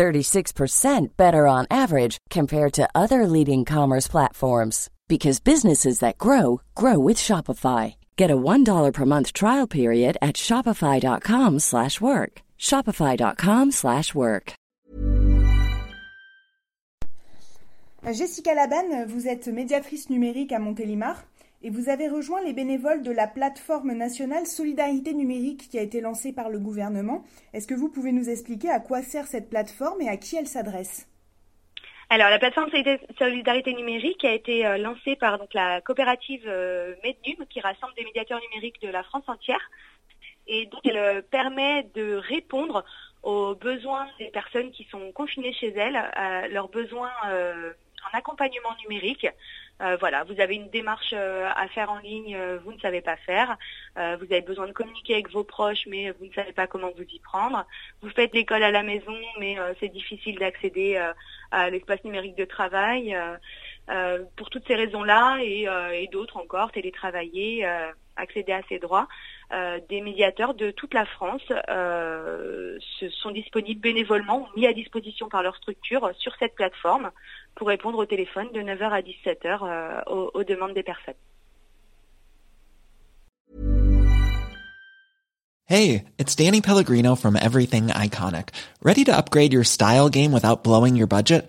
36% better on average compared to other leading commerce platforms because businesses that grow grow with Shopify. Get a $1 per month trial period at shopify.com/work. shopify.com/work. Euh, Jessica Laban, vous êtes médiatrice numérique à Montélimar et vous avez rejoint les bénévoles de la plateforme nationale Solidarité numérique qui a été lancée par le gouvernement. Est-ce que vous pouvez nous expliquer à quoi sert cette plateforme et à qui elle s'adresse? Alors, la plateforme Solidarité numérique a été euh, lancée par donc, la coopérative euh, Mednum, qui rassemble des médiateurs numériques de la France entière. Et donc, elle euh, permet de répondre aux besoins des personnes qui sont confinées chez elles, leurs besoins en accompagnement numérique. Euh, voilà, vous avez une démarche euh, à faire en ligne, euh, vous ne savez pas faire. vous avez besoin de communiquer avec vos proches, mais vous ne savez pas comment vous y prendre. Vous faites l'école à la maison, mais c'est difficile d'accéder à l'espace numérique de travail. pour toutes ces raisons-là et, d'autres encore, télétravailler, accéder à ses droits, des médiateurs de toute la France se sont disponibles bénévolement, mis à disposition par leur structure sur cette plateforme pour répondre au téléphone de 9h à 17h euh, aux, aux demandes des personnes. Hey, it's Danny Pellegrino from Everything Iconic. Ready to upgrade your style game without blowing your budget?